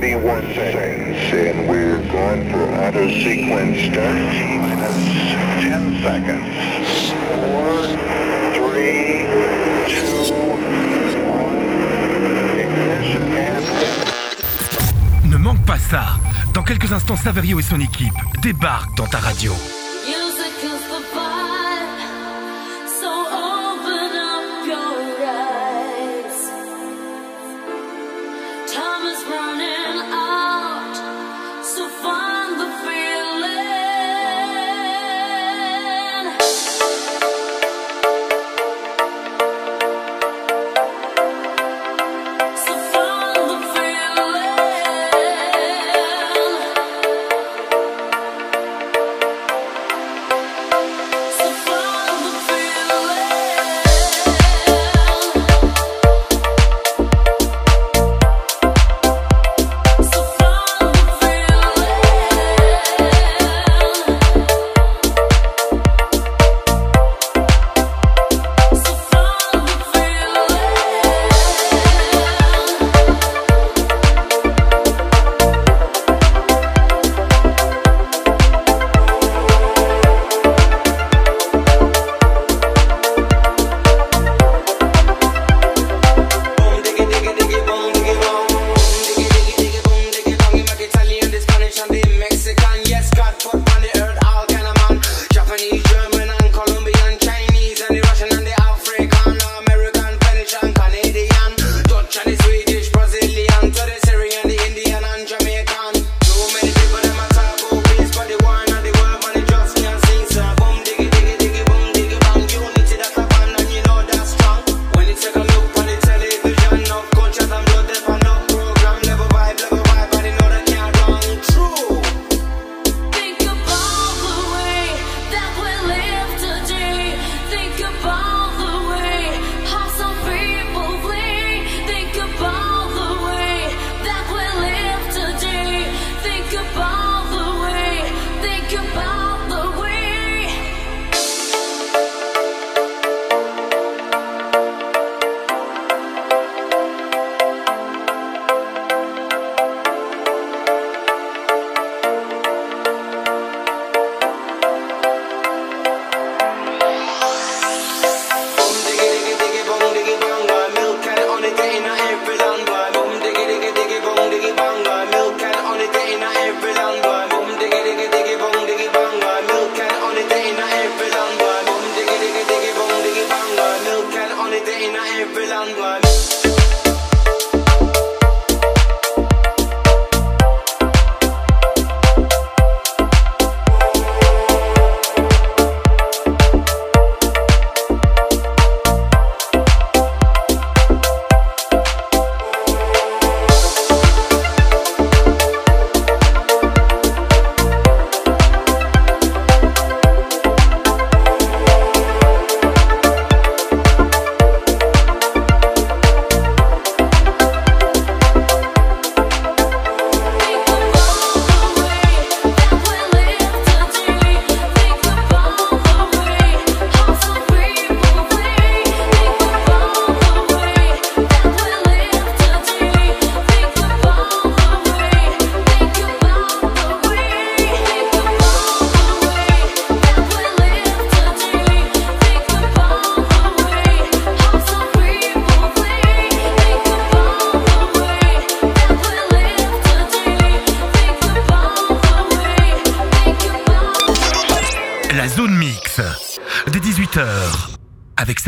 31 seconds, and we're going for sequence start. Minus 10 seconds. 4, 3, 2, 1. Ignition and... Ne manque pas ça. Dans quelques instants, Saverio et son équipe débarquent dans ta radio.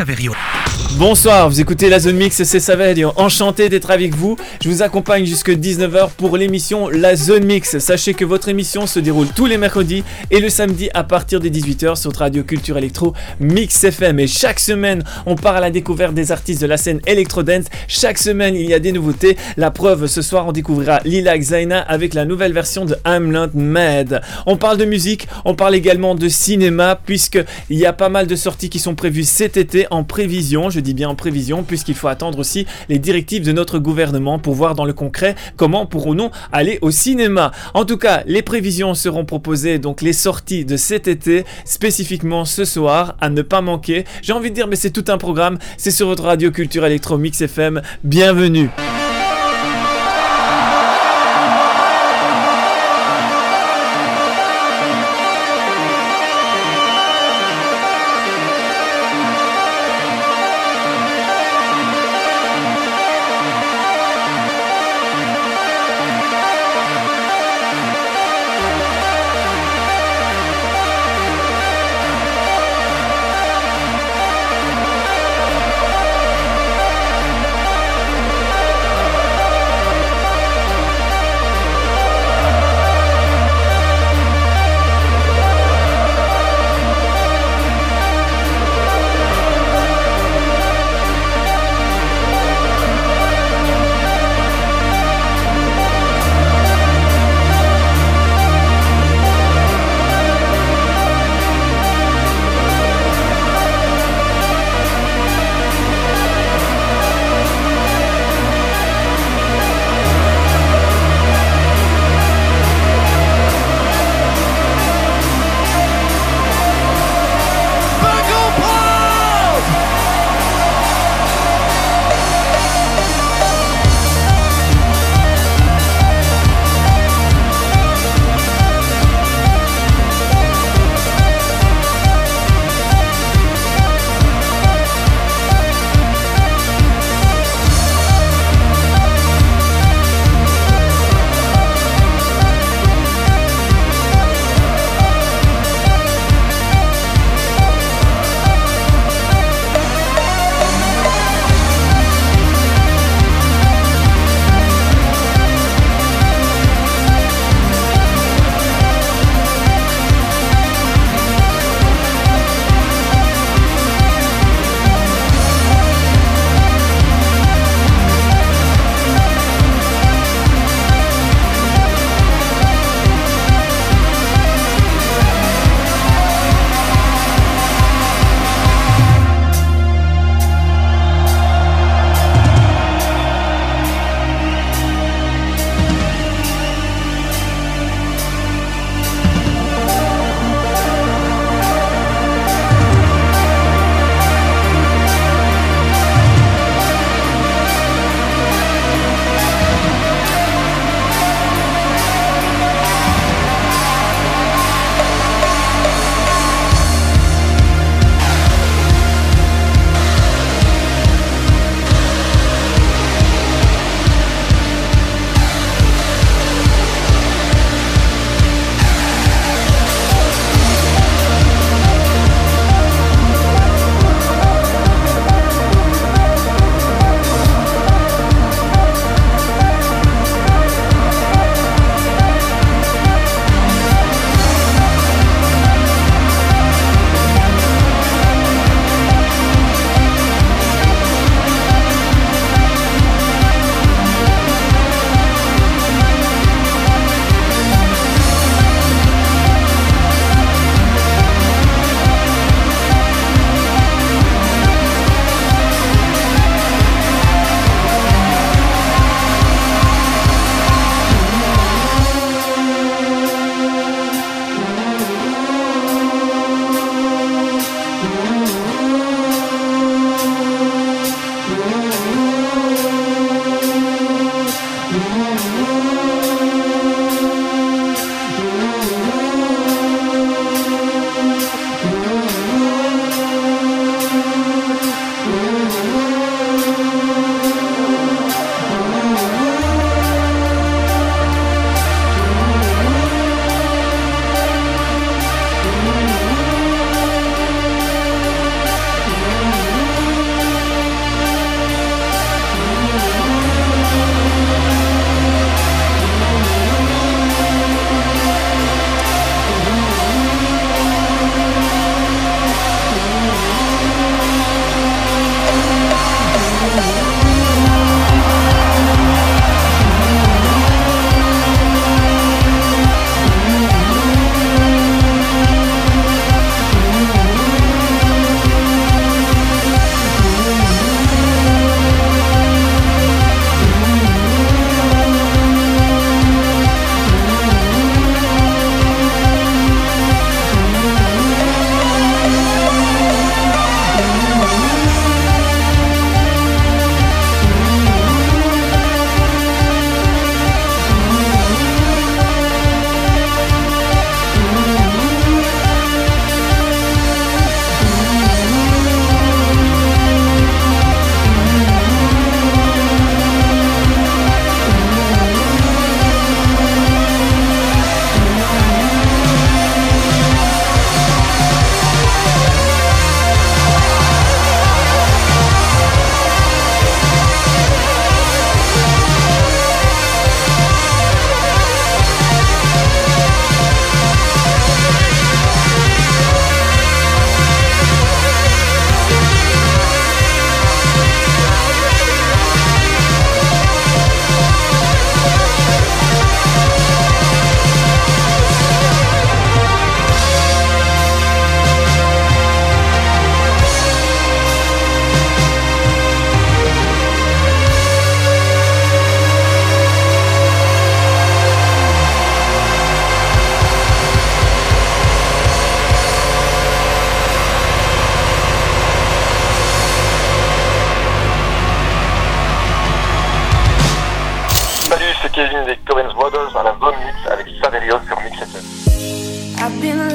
Saverio. Bonsoir, vous écoutez la Zone Mix, c'est Saverio. Enchanté d'être avec vous. Je vous accompagne jusque 19h pour l'émission La Zone Mix. Sachez que votre émission se déroule tous les mercredis et le samedi à partir des 18h sur Radio Culture Electro Mix FM. Et chaque semaine, on part à la découverte des artistes de la scène Electro Dance. Chaque semaine, il y a des nouveautés. La preuve, ce soir, on découvrira Lila Xaina avec la nouvelle version de I'm Not Mad. On parle de musique, on parle également de cinéma, puisque il y a pas mal de sorties qui sont prévues cet été en prévision. Dis bien en prévision, puisqu'il faut attendre aussi les directives de notre gouvernement pour voir dans le concret comment pourrons-nous aller au cinéma. En tout cas, les prévisions seront proposées, donc les sorties de cet été, spécifiquement ce soir, à ne pas manquer. J'ai envie de dire, mais c'est tout un programme. C'est sur votre radio culture électro Mix FM. Bienvenue.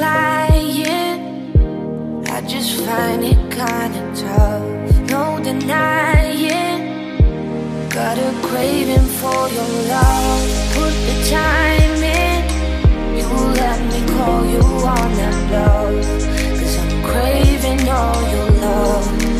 lying. I just find it kinda tough. No denying. Got a craving for your love. Put the time in. You let me call you on that love. Cause I'm craving all your love.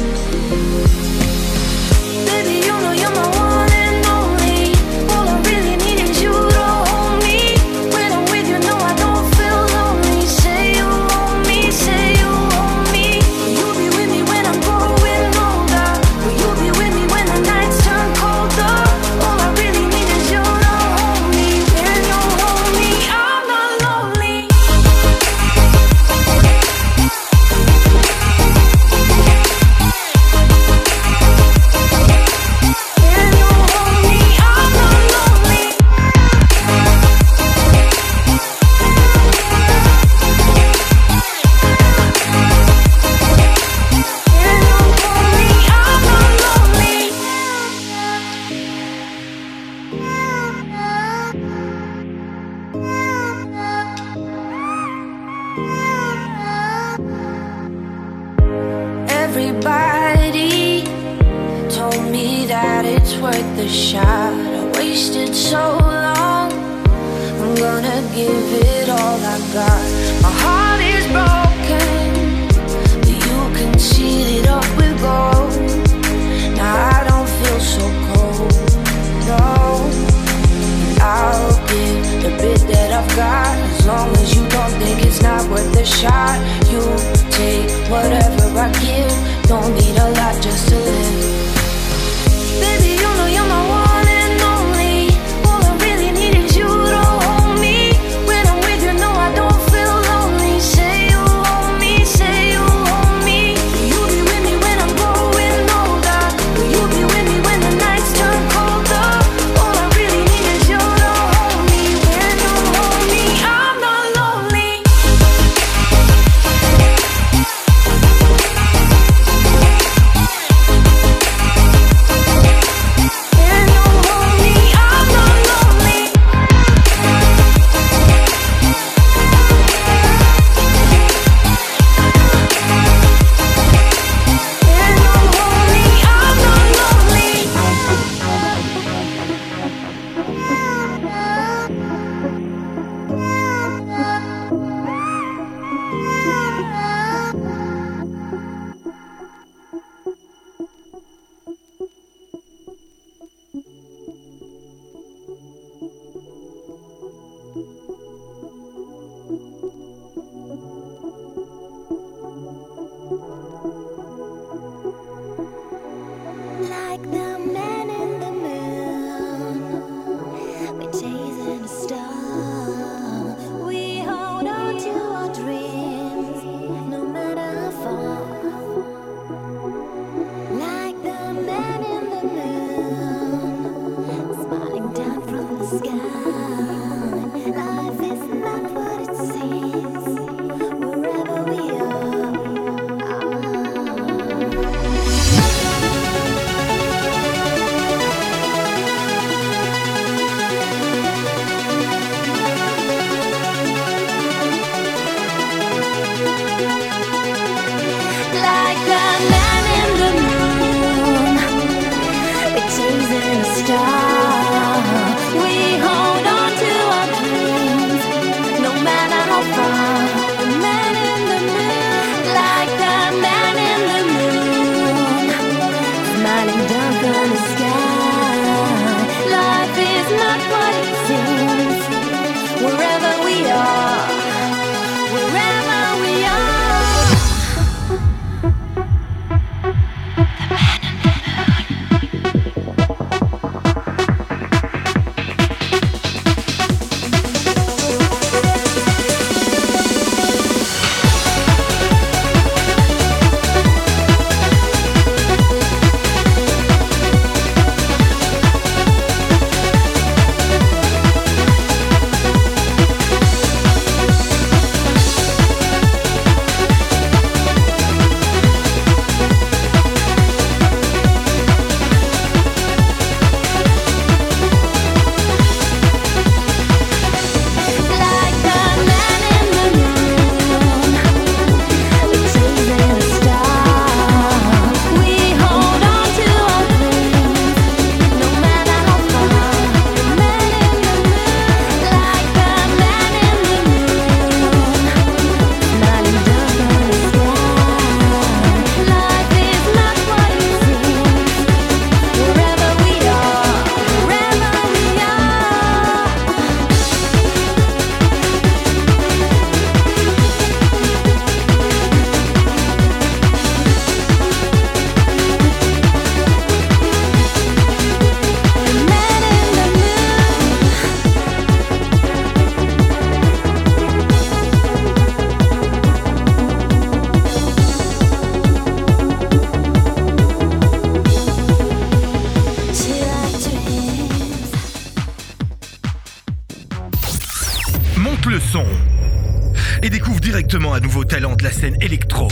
Directement un nouveau talent de la scène électro.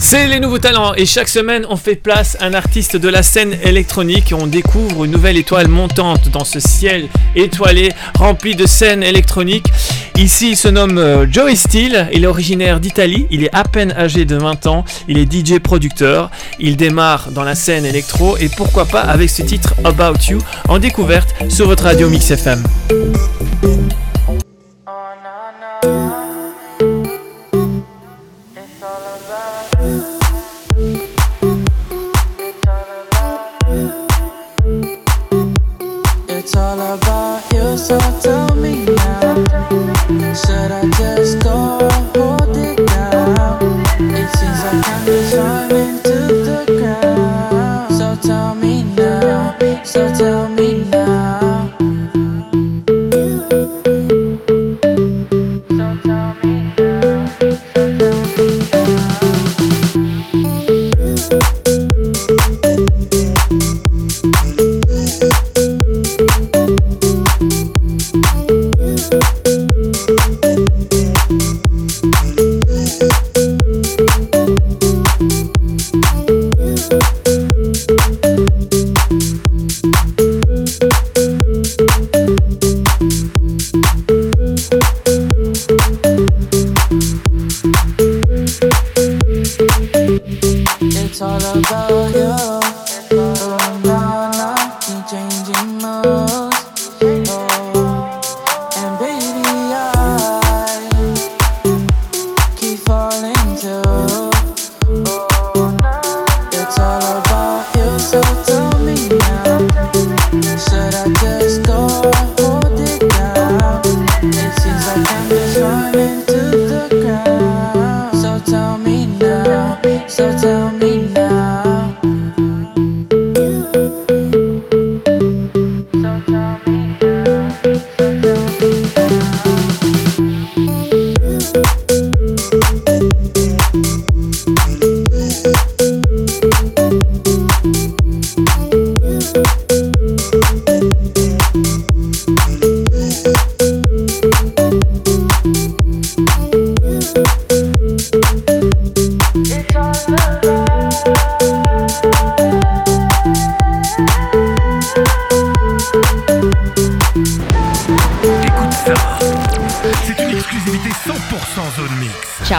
C'est les nouveaux talents et chaque semaine on fait place à un artiste de la scène électronique et on découvre une nouvelle étoile montante dans ce ciel étoilé rempli de scènes électroniques. Ici il se nomme euh, Joey Steele, il est originaire d'Italie, il est à peine âgé de 20 ans, il est DJ producteur, il démarre dans la scène électro et pourquoi pas avec ce titre About You en découverte sur votre radio Mix FM. So tell me now. All about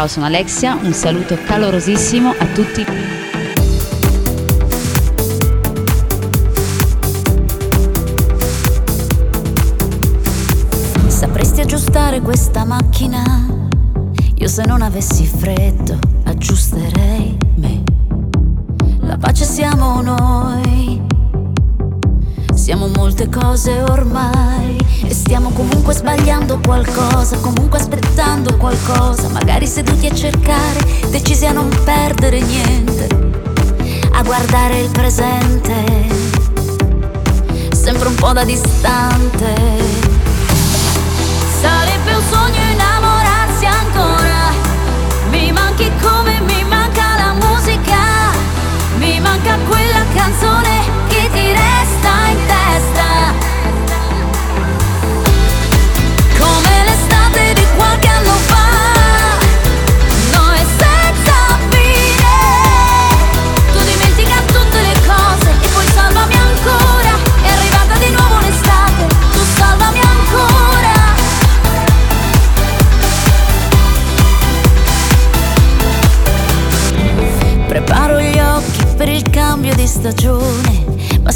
sono Alexia, un saluto calorosissimo a tutti. Presente, sempre un po' da distante.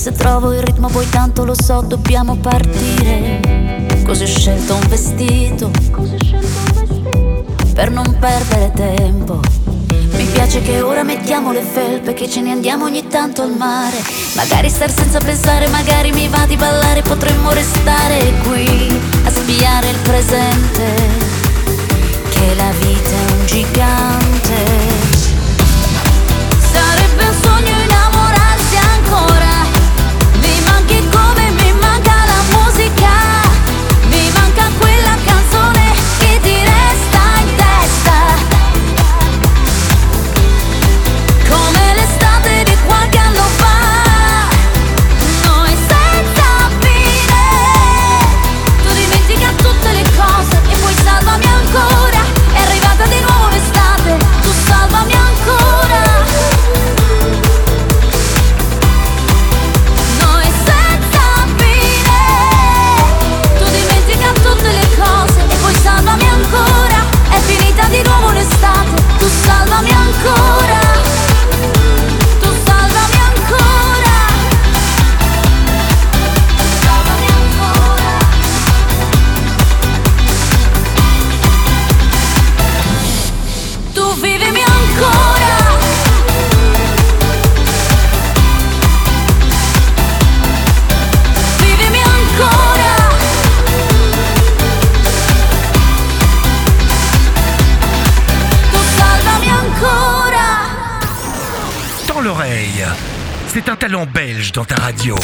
Se trovo il ritmo poi tanto lo so, dobbiamo partire. Così ho scelto un vestito. Per non perdere tempo. Mi piace che ora mettiamo le felpe, che ce ne andiamo ogni tanto al mare. Magari star senza pensare, magari mi va di ballare, potremmo restare qui a spiare il presente. Che la vita è un gigante. Dans ta radio.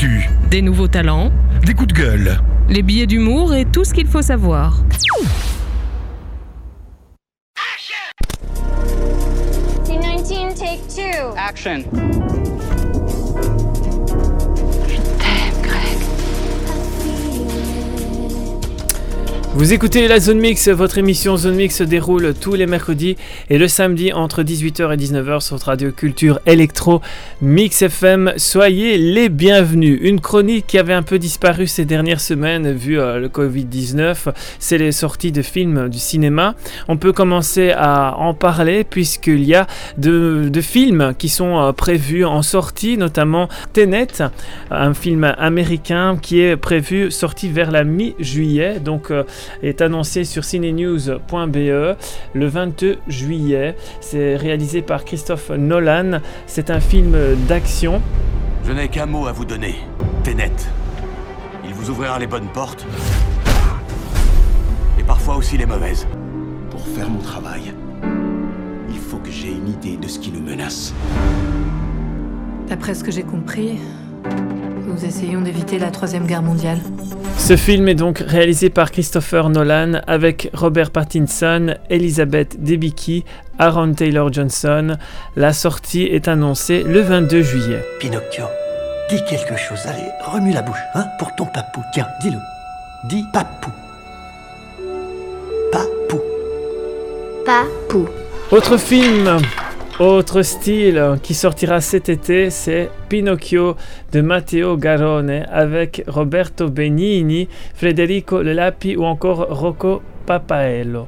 L'actu. Des nouveaux talents, Des coups de gueule. les billets d'humour et tout ce qu'il faut savoir. T19, take two. Action. Vous écoutez la Zone Mix, votre émission Zone Mix se déroule tous les mercredis et le samedi entre 18h et 19h sur radio culture électro Mix FM. Soyez les bienvenus. Une chronique qui avait un peu disparu ces dernières semaines vu euh, le Covid-19, c'est les sorties de films du cinéma. On peut commencer à en parler puisqu'il y a de, films qui sont euh, prévus en sortie, notamment Tenet, un film américain qui est prévu sorti vers la mi-juillet. Donc euh, est annoncé sur cinenews.be le 22 juillet. C'est réalisé par Christophe Nolan. C'est un film d'action. Je n'ai qu'un mot à vous donner. Ténet. Il vous ouvrira les bonnes portes. Et parfois aussi les mauvaises. Pour faire mon travail, il faut que j'ai une idée de ce qui nous menace. D'après ce que j'ai compris, nous essayons d'éviter la Troisième Guerre mondiale. Ce film est donc réalisé par Christopher Nolan avec Robert Pattinson, Elizabeth Debicki, Aaron Taylor Johnson. La sortie est annoncée le 22 juillet. Pinocchio, dis quelque chose. Allez, remue la bouche, hein, pour ton papou. Tiens, dis-le. Dis papou. Papou. Papou. Autre film, autre style qui sortira cet été, c'est Pinocchio de Matteo Garrone avec Roberto Benigni, Federico Lelapi ou encore Rocco Papaello.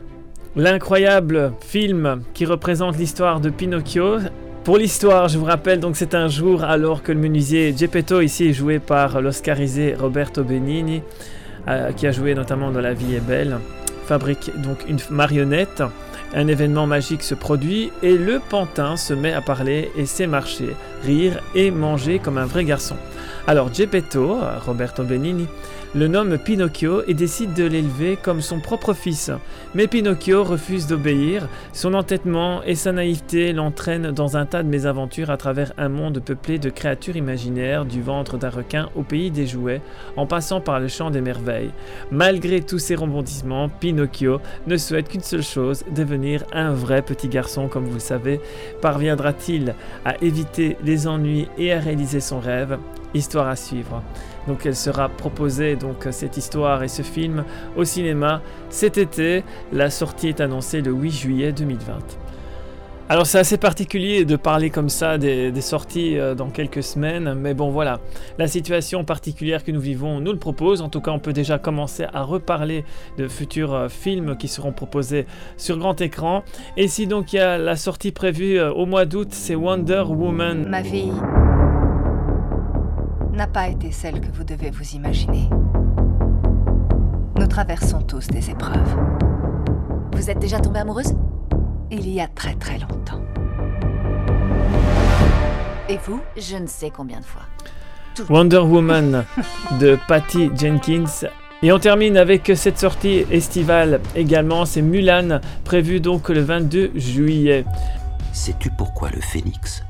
L'incroyable film qui représente l'histoire de Pinocchio. Pour l'histoire, je vous rappelle donc c'est un jour alors que le menuisier Geppetto ici joué par l'oscarisé Roberto Benigni, euh, qui a joué notamment dans La vie est belle, fabrique donc une marionnette. Un événement magique se produit et le pantin se met à parler et sait marcher, rire et manger comme un vrai garçon. Alors Geppetto, Roberto Benigni, le nomme Pinocchio et décide de l'élever comme son propre fils. Mais Pinocchio refuse d'obéir, son entêtement et sa naïveté l'entraînent dans un tas de mésaventures à travers un monde peuplé de créatures imaginaires, du ventre d'un requin au pays des jouets, en passant par le champ des merveilles. Malgré tous ces rebondissements, Pinocchio ne souhaite qu'une seule chose, devenir un vrai petit garçon comme vous le savez. Parviendra-t-il à éviter les ennuis et à réaliser son rêve? Histoire à suivre. Donc elle sera proposée donc cette histoire et ce film au cinéma cet été. La sortie est annoncée le 8 juillet 2020. Alors c'est assez particulier de parler comme ça des, des sorties euh, dans quelques semaines, mais bon voilà, la situation particulière que nous vivons nous le propose. En tout cas, on peut déjà commencer à reparler de futurs euh, films qui seront proposés sur grand écran. Et si donc il y a la sortie prévue euh, au mois d'août, c'est Wonder Woman. Ma vie n'a pas été celle que vous devez vous imaginer. Nous traversons tous des épreuves. Vous êtes déjà tombée amoureuse? Il y a très très longtemps. Et vous? Je ne sais combien de fois. Wonder Woman de Patty Jenkins. Et on termine avec cette sortie estivale également, c'est Mulan, prévu donc le 22 juillet. Sais-tu pourquoi le phénix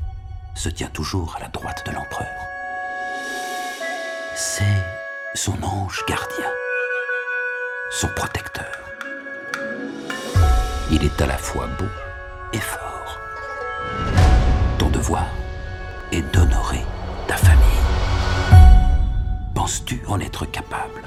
se tient toujours à la droite de l'empereur? C'est son ange gardien, son protecteur. Il est à la fois beau et fort. Ton devoir est d'honorer ta famille. Penses-tu en être capable?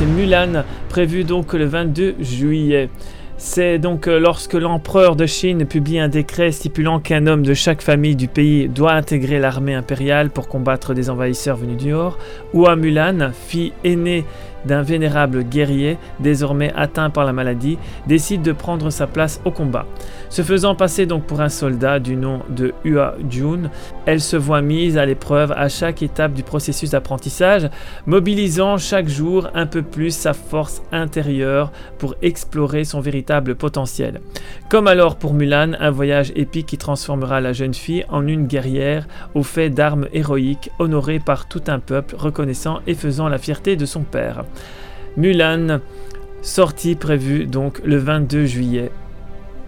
Mulan, prévu donc le 22 juillet. C'est donc euh, lorsque l'empereur de Chine publie un décret stipulant qu'un homme de chaque famille du pays doit intégrer l'armée impériale pour combattre des envahisseurs venus du Nord, à Mulan, fille aînée d'un vénérable guerrier, désormais atteint par la maladie, décide de prendre sa place au combat. Se faisant passer donc pour un soldat du nom de Hua Jun, elle se voit mise à l'épreuve à chaque étape du processus d'apprentissage, mobilisant chaque jour un peu plus sa force intérieure pour explorer son véritable potentiel. Comme alors pour Mulan, un voyage épique qui transformera la jeune fille en une guerrière au fait d'armes héroïques honorée par tout un peuple reconnaissant et faisant la fierté de son père. Mulan, sortie prévue donc le 22 juillet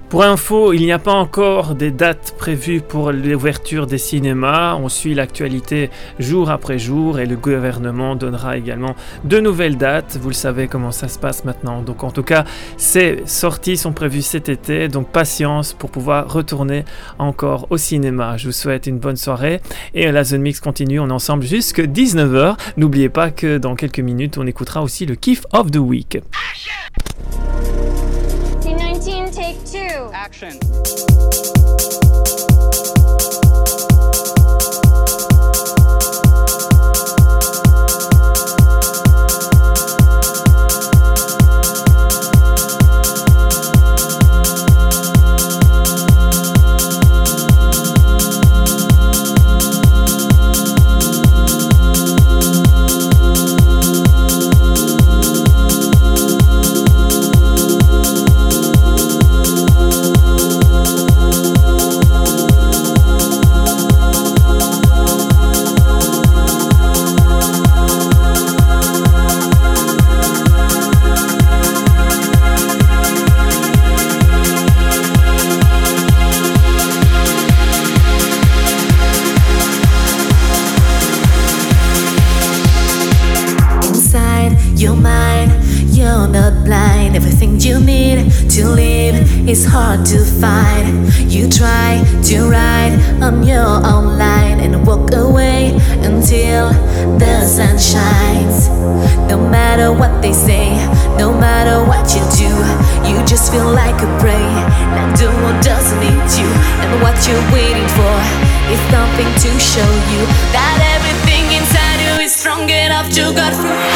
Pour info, il n'y a pas encore des dates prévues pour l'ouverture des cinémas. On suit l'actualité jour après jour et le gouvernement donnera également de nouvelles dates. Vous le savez comment ça se passe maintenant. Donc en tout cas, ces sorties sont prévues cet été. Donc patience pour pouvoir retourner encore au cinéma. Je vous souhaite une bonne soirée et la Zone Mix continue. On est ensemble jusque 19h. N'oubliez pas que dans quelques minutes, on écoutera aussi le kiff of the week. C19, take two. Action. Is hard to find. You try to ride on your own line and walk away until the sun shines. No matter what they say, no matter what you do, you just feel like a prey. Like the world doesn't need you, and what you're waiting for is nothing to show you that everything inside you is strong enough to go through.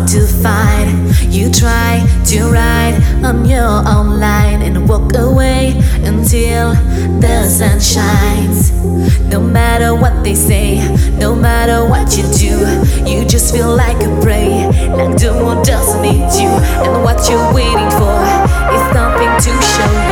Hard to find. You try to ride on your own line and walk away until the sun shines. No matter what they say, no matter what you do, you just feel like a prey. Like the world doesn't need you, and what you're waiting for is nothing to show you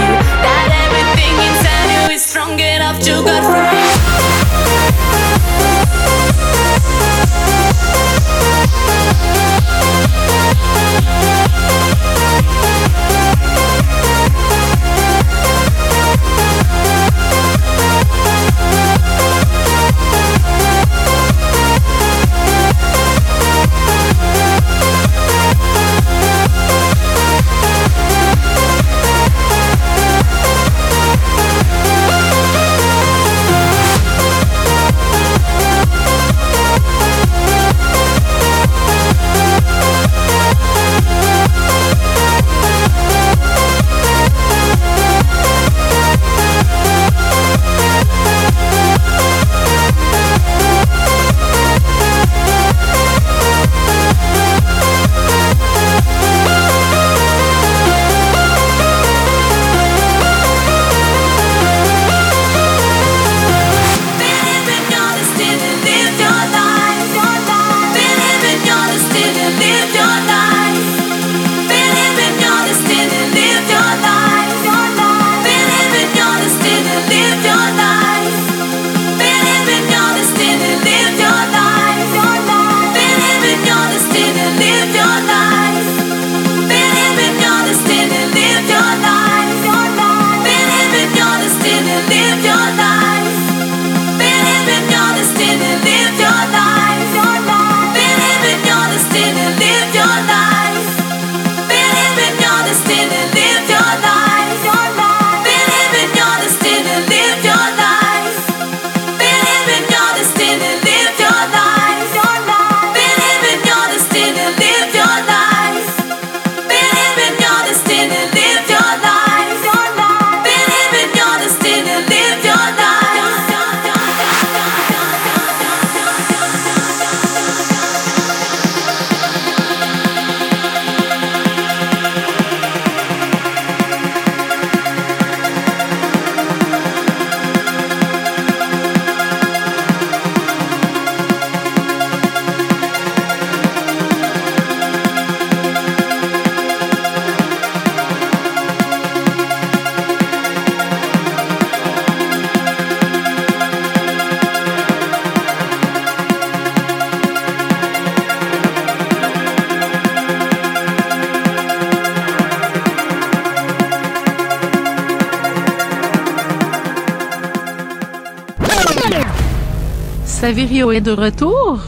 Saverio est de retour.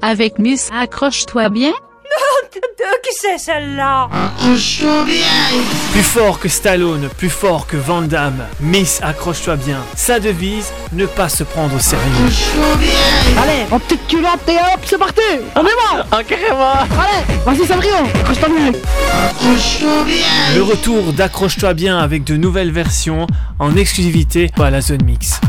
Avec Miss Accroche-toi bien. Qui c'est celle-là? Plus fort que Stallone, plus fort que Van Damme, Miss accroche-toi bien. Sa devise, ne pas se prendre au sérieux. Allez, en petite culotte et hop, c'est parti. On est bon Ah, carrément. Allez, vas-y Saverio, accroche-toi bien. Le retour d'Accroche-toi bien avec de nouvelles versions en exclusivité à la Zone Mix.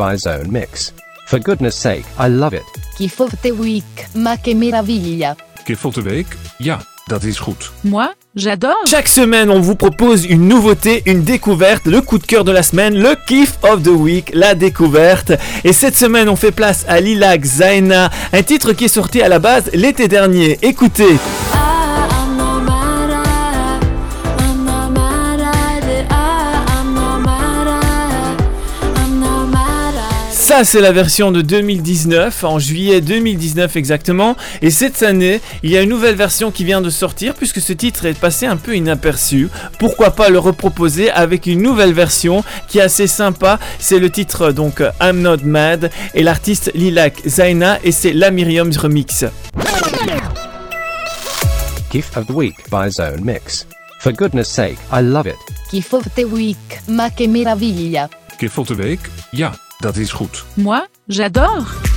By Zone Mix. For goodness sake, I love it. Gift of the Week, ma che meraviglia. Gif of the Week? Ja, dat is goed. Moi, j'adore. Chaque semaine, on vous propose une nouveauté, une découverte, le coup de cœur de la semaine, le kiff of the week, la découverte. Et cette semaine, on fait place à Lilac Zaina, un titre qui est sorti à la base l'été dernier. Écoutez. Ça, c'est la version de 2019, en juillet 2019 exactement. Et cette année, il y a une nouvelle version qui vient de sortir, puisque ce titre est passé un peu inaperçu. Pourquoi pas le reproposer avec une nouvelle version qui est assez sympa. C'est le titre donc I'm Not Mad et l'artiste Lilac Zaina et c'est la Myriam's Remix. GIF of the Week by Zone Mix. For goodness sake, I love it. Gift of the Week, ma che meraviglia. Gif of the Week? Ja, dat is goed. Moi, j'adore.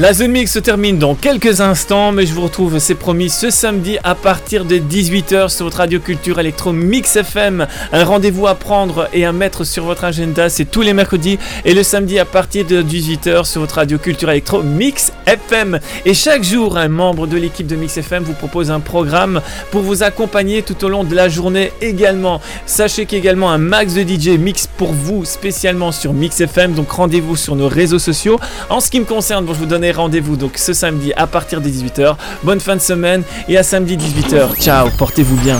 La Zone Mix se termine dans quelques instants, mais je vous retrouve, c'est promis, ce samedi à partir de 18h sur votre radio culture électro Mix FM. Un rendez-vous à prendre et à mettre sur votre agenda, c'est tous les mercredis et le samedi à partir de 18h sur votre radio culture électro Mix FM. Et chaque jour, un membre de l'équipe de Mix FM vous propose un programme pour vous accompagner tout au long de la journée également. Sachez qu'également un max de DJ mix pour vous spécialement sur Mix FM, donc rendez-vous sur nos réseaux sociaux. En ce qui me concerne, bon, je vous rendez-vous donc ce samedi à partir des 18h. Bonne fin de semaine et à samedi 18h. Ciao, portez-vous bien.